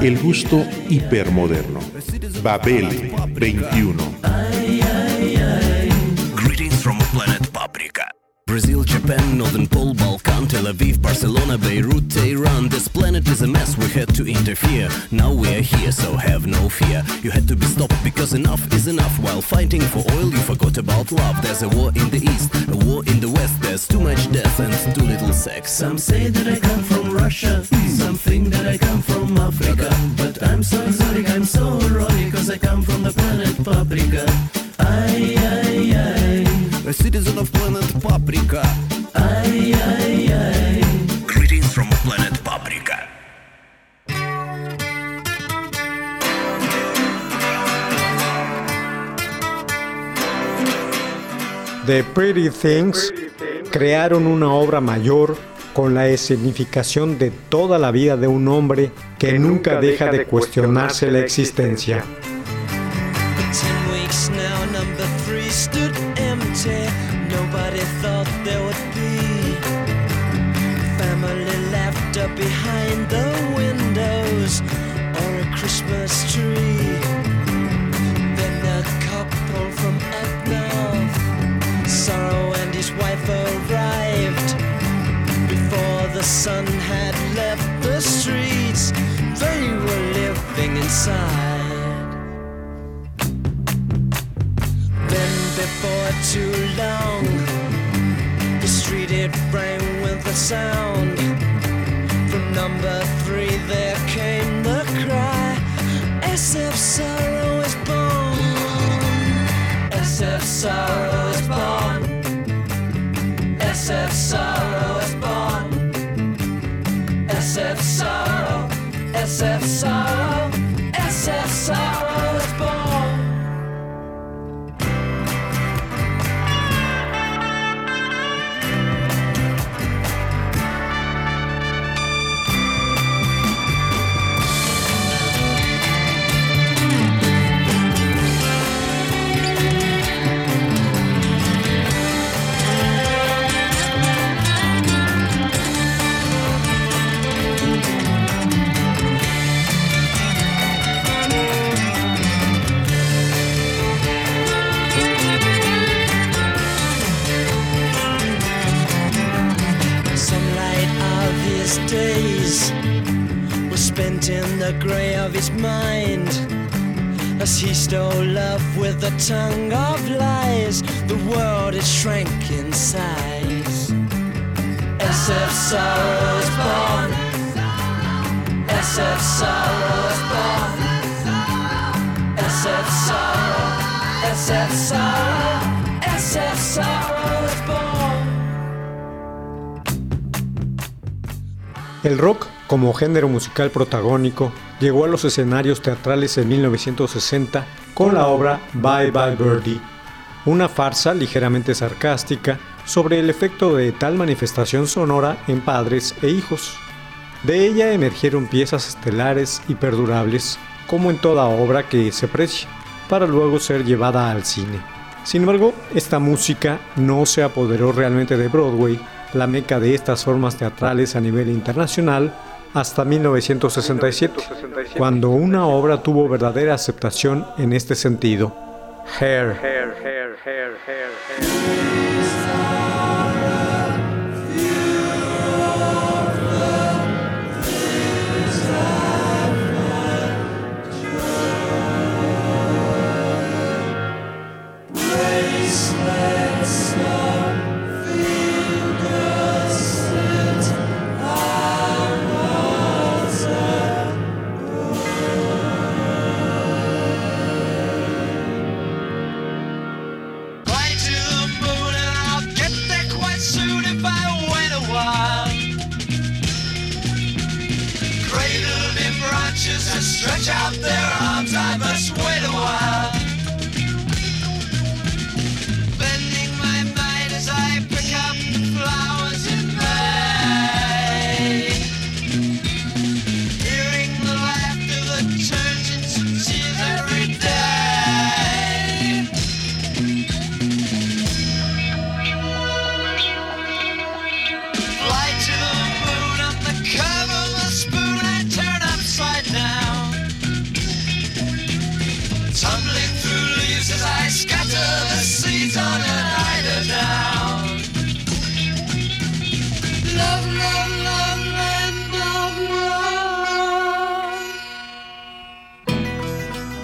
El gusto hipermoderno. Babel 21. Greetings from planet Paprika. Brazil, Japan, Northern Pole, Balkan, Tel Aviv, Barcelona, Beirut, Tehran. This planet is a mess, we had to interfere. Now we are here, so have no fear. You had to be stopped because enough is enough. While fighting for oil, you forgot about love. There's a war in the east, a war in. There's too much death and too little sex. Some say that I come from Russia, some think that I come from Africa. But I'm so exotic, I'm so heroic, cause I come from the planet Paprika. Ay, ay, ay, A citizen of planet Paprika. ay, ay, ay. Greetings from planet Paprika. The Pretty Things crearon una obra mayor con la escenificación de toda la vida de un hombre que nunca deja de cuestionarse la existencia. Ten sun. Tongue of lies, the world it shrank in size. SF sorrow is born. SF sorrow is born. SF sorrow, SF sorrow, SF sorrow is born. El rock, como género musical protagónico, llegó a los escenarios teatrales en 1960 con la obra Bye Bye Birdie, una farsa ligeramente sarcástica sobre el efecto de tal manifestación sonora en padres e hijos. De ella emergieron piezas estelares y perdurables, como en toda obra que se aprecia, para luego ser llevada al cine. Sin embargo, esta música no se apoderó realmente de Broadway, la meca de estas formas teatrales a nivel internacional, hasta 1967, cuando una obra tuvo verdadera aceptación en este sentido. Hair.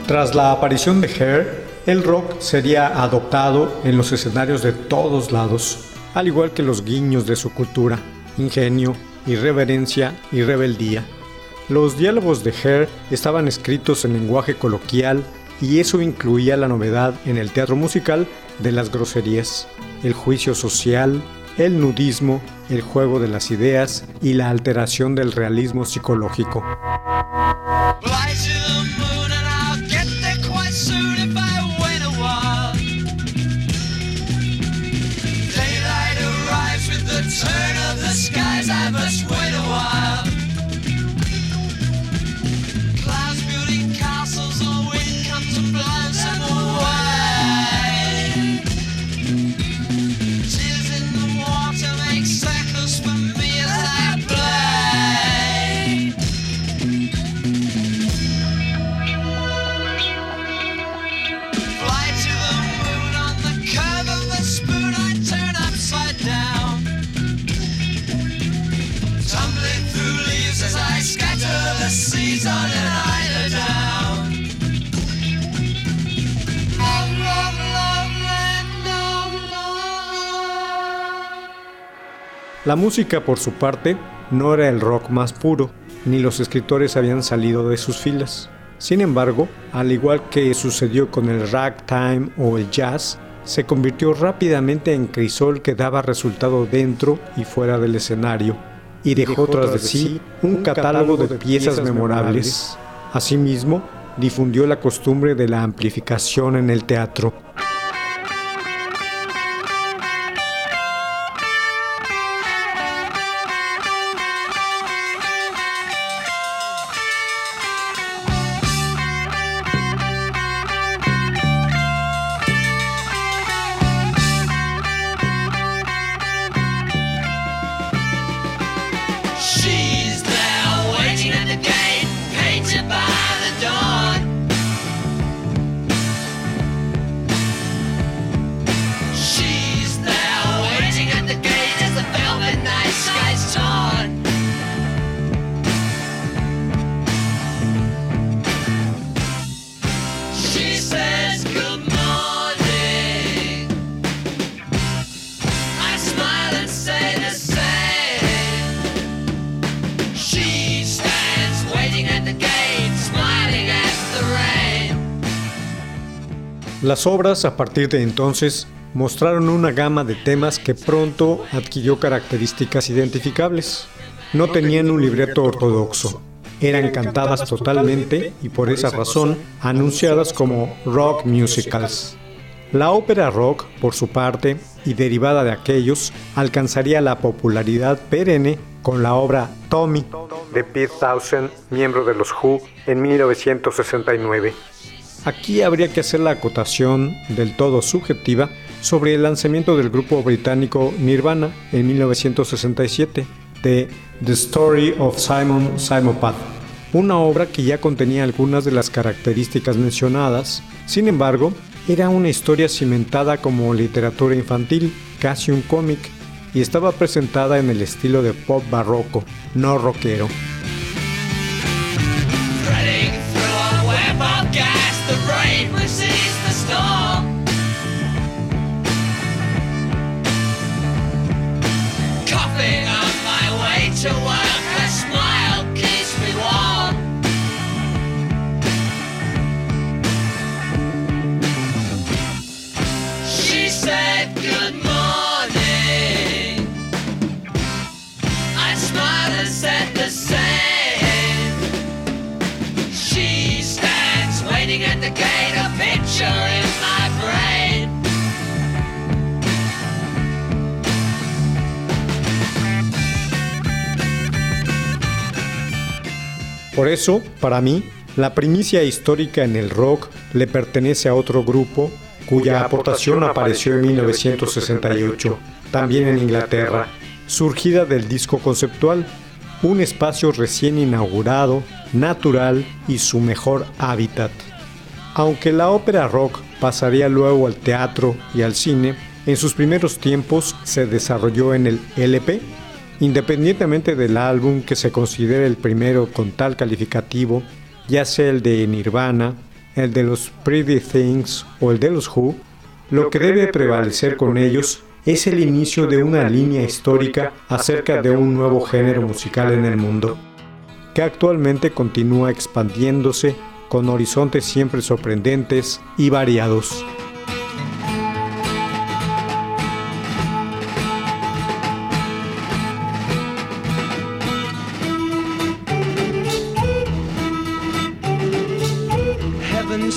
Tras la aparición de Hair, el rock sería adoptado en los escenarios de todos lados, al igual que los guiños de su cultura, ingenio, irreverencia y rebeldía. Los diálogos de Hair estaban escritos en lenguaje coloquial y eso incluía la novedad en el teatro musical de las groserías, el juicio social, el nudismo, el juego de las ideas y la alteración del realismo psicológico. Must wait a while. La música, por su parte, no era el rock más puro, ni los escritores habían salido de sus filas. Sin embargo, al igual que sucedió con el ragtime o el jazz, se convirtió rápidamente en crisol que daba resultado dentro y fuera del escenario, y dejó tras de sí un catálogo de piezas memorables. Asimismo, difundió la costumbre de la amplificación en el teatro. Las obras a partir de entonces mostraron una gama de temas que pronto adquirió características identificables. No tenían un libreto ortodoxo, eran cantadas totalmente y por esa razón anunciadas como rock musicals. La ópera rock, por su parte, y derivada de aquellos, alcanzaría la popularidad perenne con la obra Tommy de Pete Townsend, miembro de los Who, en 1969. Aquí habría que hacer la acotación del todo subjetiva sobre el lanzamiento del grupo británico Nirvana en 1967 de The Story of Simon Simopath, una obra que ya contenía algunas de las características mencionadas, sin embargo, era una historia cimentada como literatura infantil, casi un cómic, y estaba presentada en el estilo de pop barroco, no rockero. Por eso, para mí, la primicia histórica en el rock le pertenece a otro grupo cuya aportación apareció en 1968, también en Inglaterra, surgida del disco conceptual, un espacio recién inaugurado, natural y su mejor hábitat. Aunque la ópera rock pasaría luego al teatro y al cine, en sus primeros tiempos se desarrolló en el LP, independientemente del álbum que se considere el primero con tal calificativo, ya sea el de Nirvana, el de los Pretty Things o el de los Who, lo que debe prevalecer con ellos es el inicio de una línea histórica acerca de un nuevo género musical en el mundo, que actualmente continúa expandiéndose con horizontes siempre sorprendentes y variados.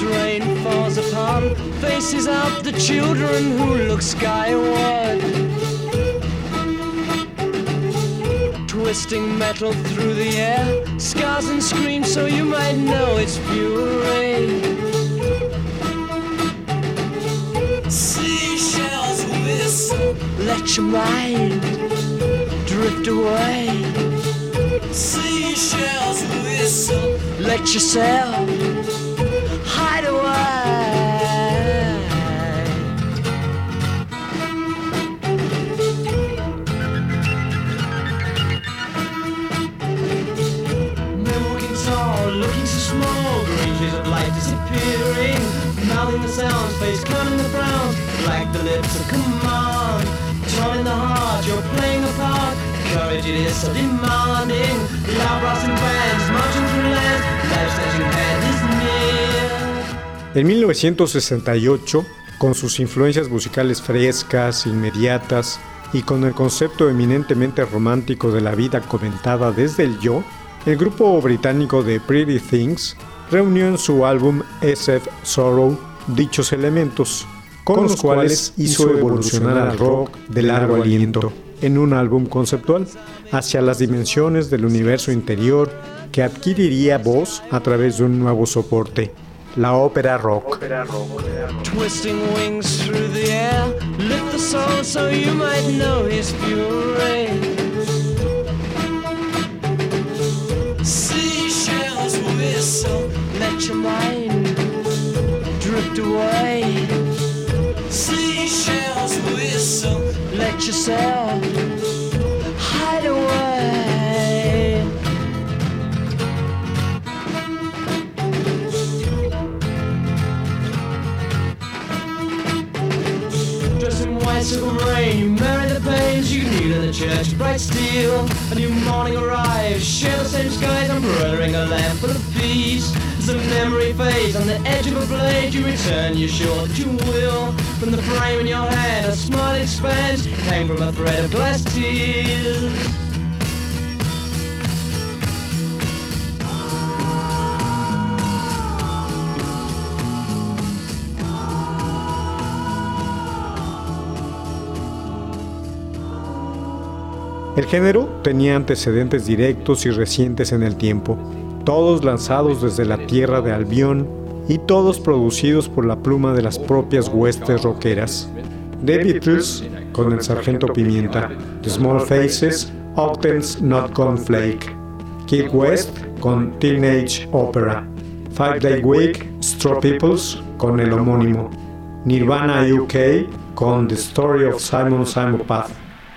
Rain falls upon faces of the children who look skyward. Twisting metal through the air, scars and screams so you might know it's fury. Seashells whistle, let your mind drift away. Seashells whistle, let yourself part. Courage it is so demanding. Loud brassing bands marching through lands, life that you hand is near. En 1968, con sus influencias musicales frescas, inmediatas y con el concepto eminentemente romántico de la vida comentada desde el yo, el grupo británico de Pretty Things reunió en su álbum SF Sorrow dichos elementos, con los cuales hizo evolucionar al rock de largo aliento en un álbum conceptual hacia las dimensiones del universo interior que adquiriría voz a través de un nuevo soporte, la ópera rock. Bright steel. A new morning arrives, share the same skies, I'm brotherring a lamp full of peace. As the memory fades on the edge of a blade, you return, you're sure that you will. From the frame in your hand, a smile expands, came from a thread of glass tears. El género tenía antecedentes directos y recientes en el tiempo, todos lanzados desde la tierra de Albión y todos producidos por la pluma de las propias huestes rockeras. The Beatles con el Sargento Pimienta, The Small Faces, Octans Not Gone Flake, Kid West con Teenage Opera, Five Day Week, Straw Peoples con el homónimo, Nirvana UK con The Story of Simon Simon Path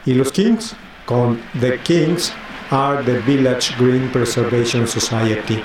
y los Kings con The Kings are the Village Green Preservation Society.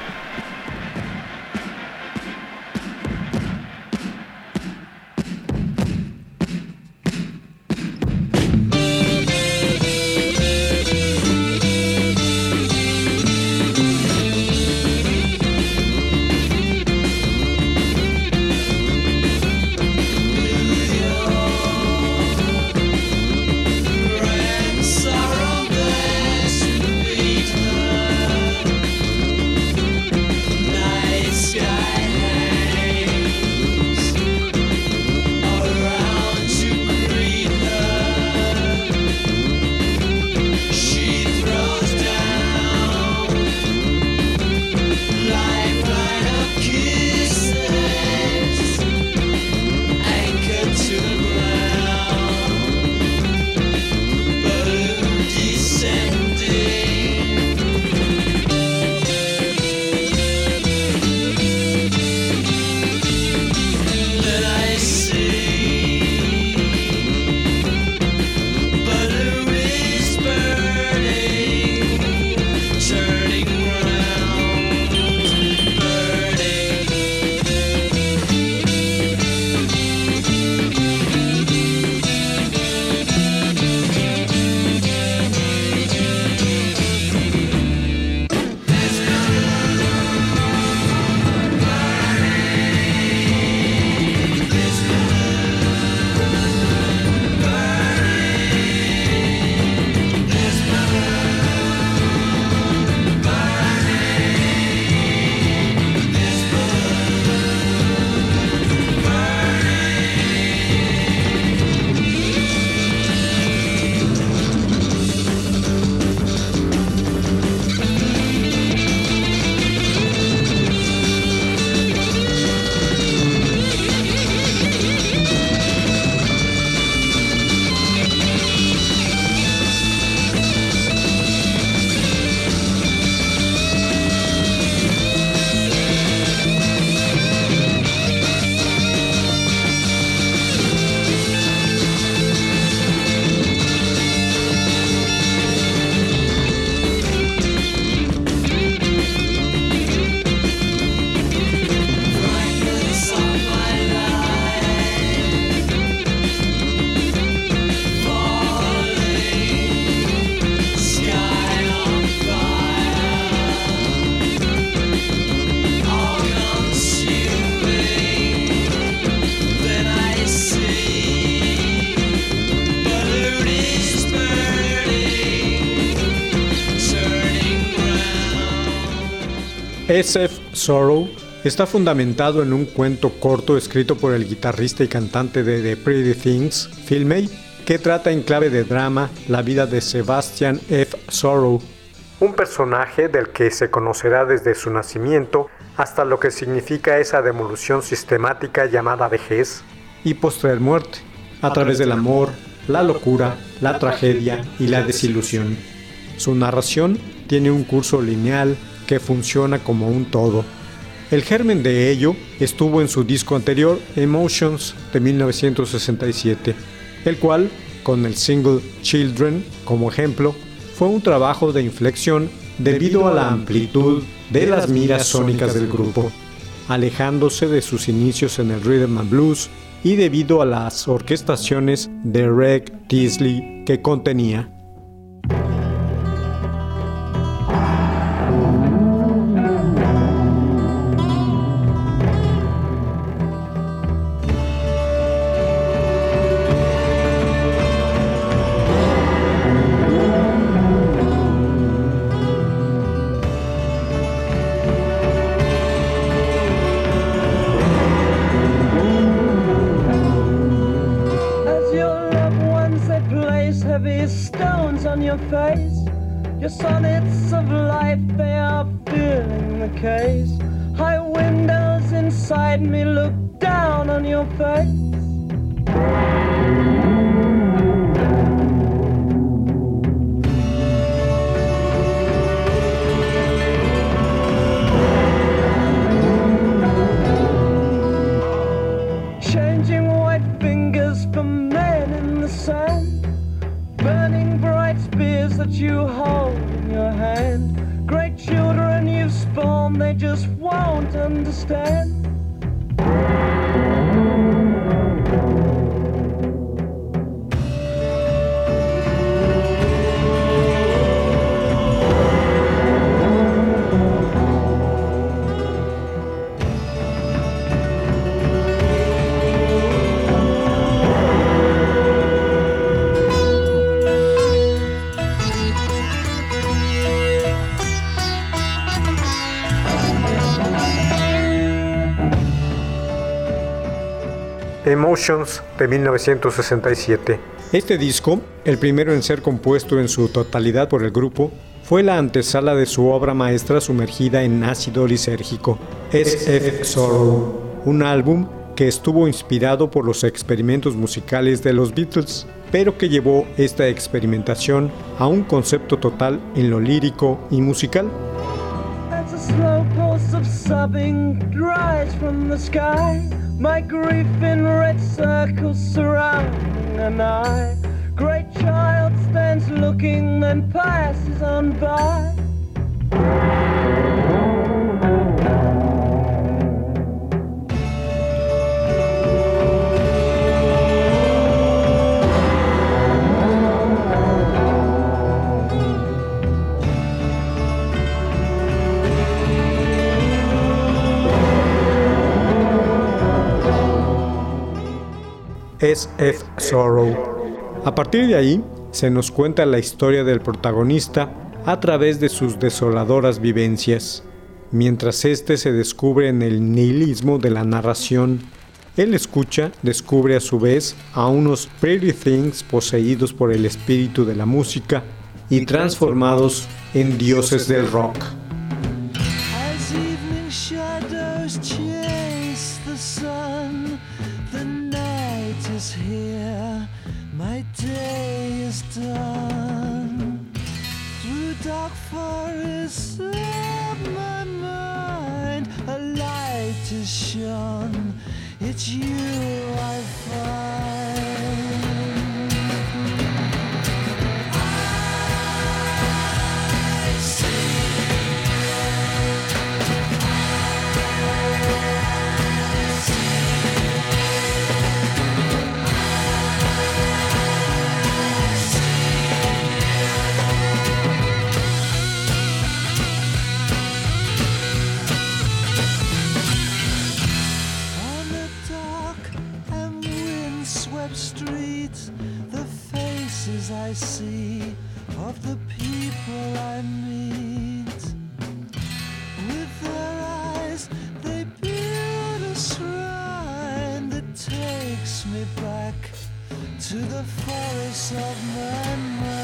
SF Sorrow está fundamentado en un cuento corto escrito por el guitarrista y cantante de The Pretty Things, Phil May, que trata en clave de drama la vida de Sebastian F. Sorrow, un personaje del que se conocerá desde su nacimiento hasta lo que significa esa demolición sistemática llamada vejez y postrer muerte, a través del amor, la locura, la tragedia y la desilusión. Su narración tiene un curso lineal que funciona como un todo. El germen de ello estuvo en su disco anterior, Emotions, de 1967, el cual, con el single Children como ejemplo, fue un trabajo de inflexión debido a la amplitud de las miras sónicas del grupo, alejándose de sus inicios en el rhythm and blues y debido a las orquestaciones de Reg Teasley que contenía. Your face. Your sonnets of life they are filling the case. High windows inside me look down on your face. Understand. Emotions de 1967. Este disco, el primero en ser compuesto en su totalidad por el grupo, fue la antesala de su obra maestra sumergida en ácido lisérgico, SF Sorrow, un álbum que estuvo inspirado por los experimentos musicales de los Beatles, pero que llevó esta experimentación a un concepto total en lo lírico y musical. As a slow pulse of sobbing dries from the sky, my grief in red circles surrounding an eye. Great child stands looking, then passes on by. SF Sorrow. A partir de ahí, se nos cuenta la historia del protagonista a través de sus desoladoras vivencias. Mientras éste se descubre en el nihilismo de la narración, él escucha, descubre a su vez a unos Pretty Things poseídos por el espíritu de la música y transformados en dioses del rock. My day is done. Through dark forests of my mind, a light is shone. It's you I find. I see of the people I meet. With their eyes, they build a shrine that takes me back to the forest of my mind.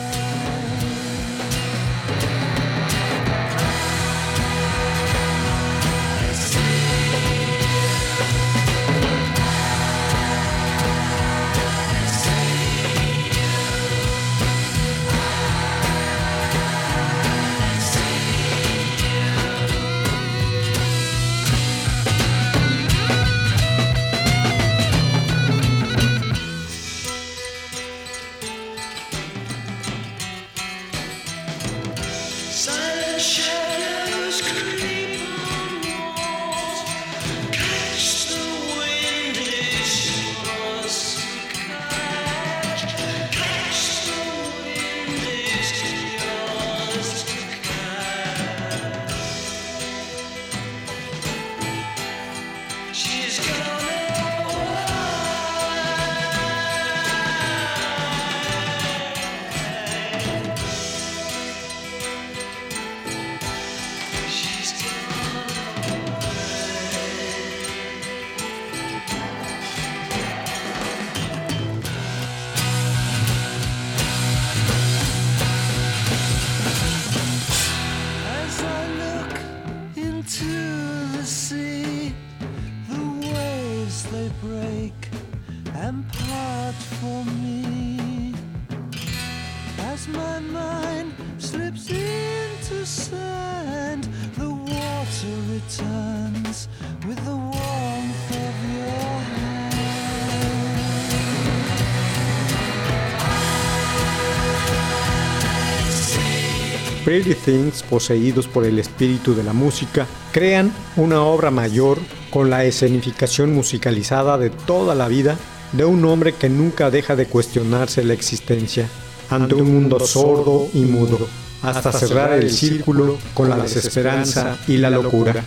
Pretty Things, poseídos por el espíritu de la música, crean una obra mayor con la escenificación musicalizada de toda la vida de un hombre que nunca deja de cuestionarse la existencia ante un mundo sordo y mudo, hasta cerrar el círculo con la desesperanza y la locura.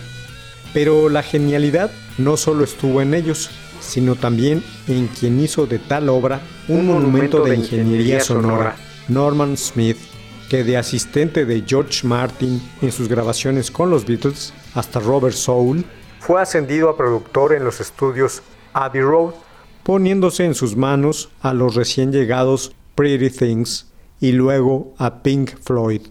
Pero la genialidad no solo estuvo en ellos, sino también en quien hizo de tal obra un monumento de ingeniería sonora, Norman Smith, que de asistente de George Martin en sus grabaciones con los Beatles hasta Robert Soul, fue ascendido a productor en los estudios Abbey Road, poniéndose en sus manos a los recién llegados Pretty Things y luego a Pink Floyd.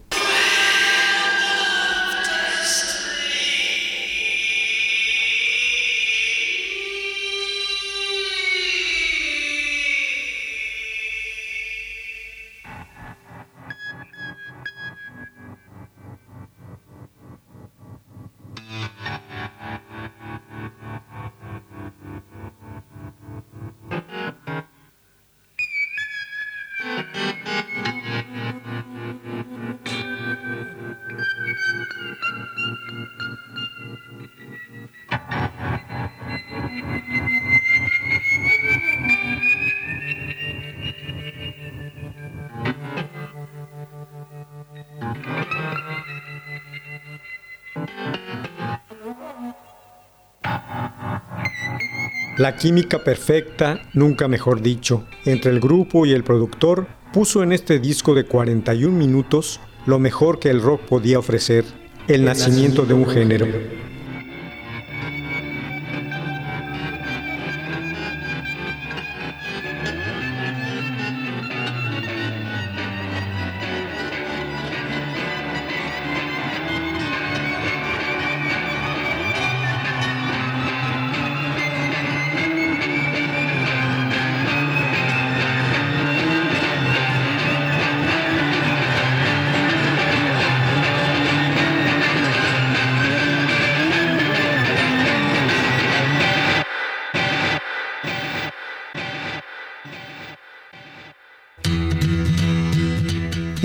La química perfecta, nunca mejor dicho, entre el grupo y el productor puso en este disco de 41 minutos lo mejor que el rock podía ofrecer, el, nacimiento de un género.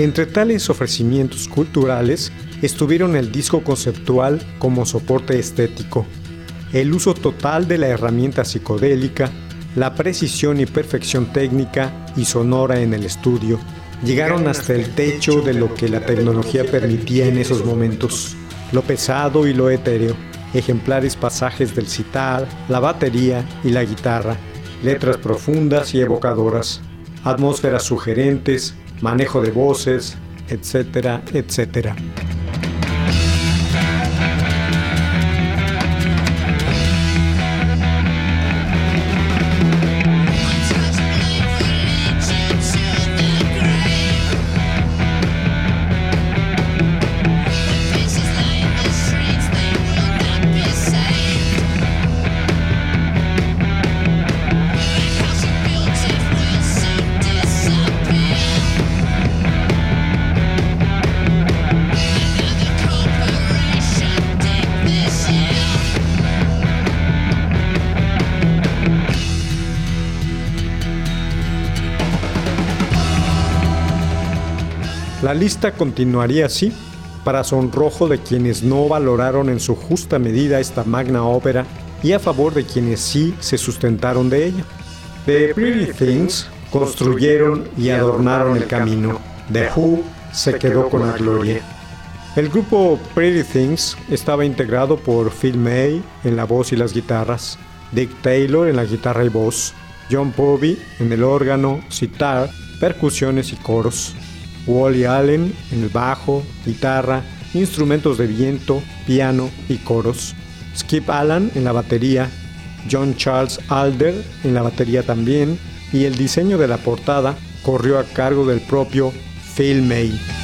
Entre tales ofrecimientos culturales estuvieron el disco conceptual como soporte estético, el uso total de la herramienta psicodélica, la precisión y perfección técnica y sonora en el estudio, llegaron hasta el techo de lo que la tecnología permitía en esos momentos, lo pesado y lo etéreo, ejemplares pasajes del citar, la batería y la guitarra, letras profundas y evocadoras, atmósferas sugerentes, manejo de voces, etcétera, etcétera. La lista continuaría así, para sonrojo de quienes no valoraron en su justa medida esta magna ópera y a favor de quienes sí se sustentaron de ella. The Pretty Things construyeron y adornaron el camino. The Who se quedó con la gloria. El grupo Pretty Things estaba integrado por Phil May en la voz y las guitarras, Dick Taylor en la guitarra y voz, John Povey en el órgano, sitar, percusiones y coros, Wally Allen en el bajo, guitarra, instrumentos de viento, piano y coros, Skip Allen en la batería, John Charles Alder en la batería también, y el diseño de la portada corrió a cargo del propio Phil May.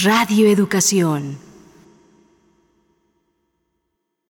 Radio Educación.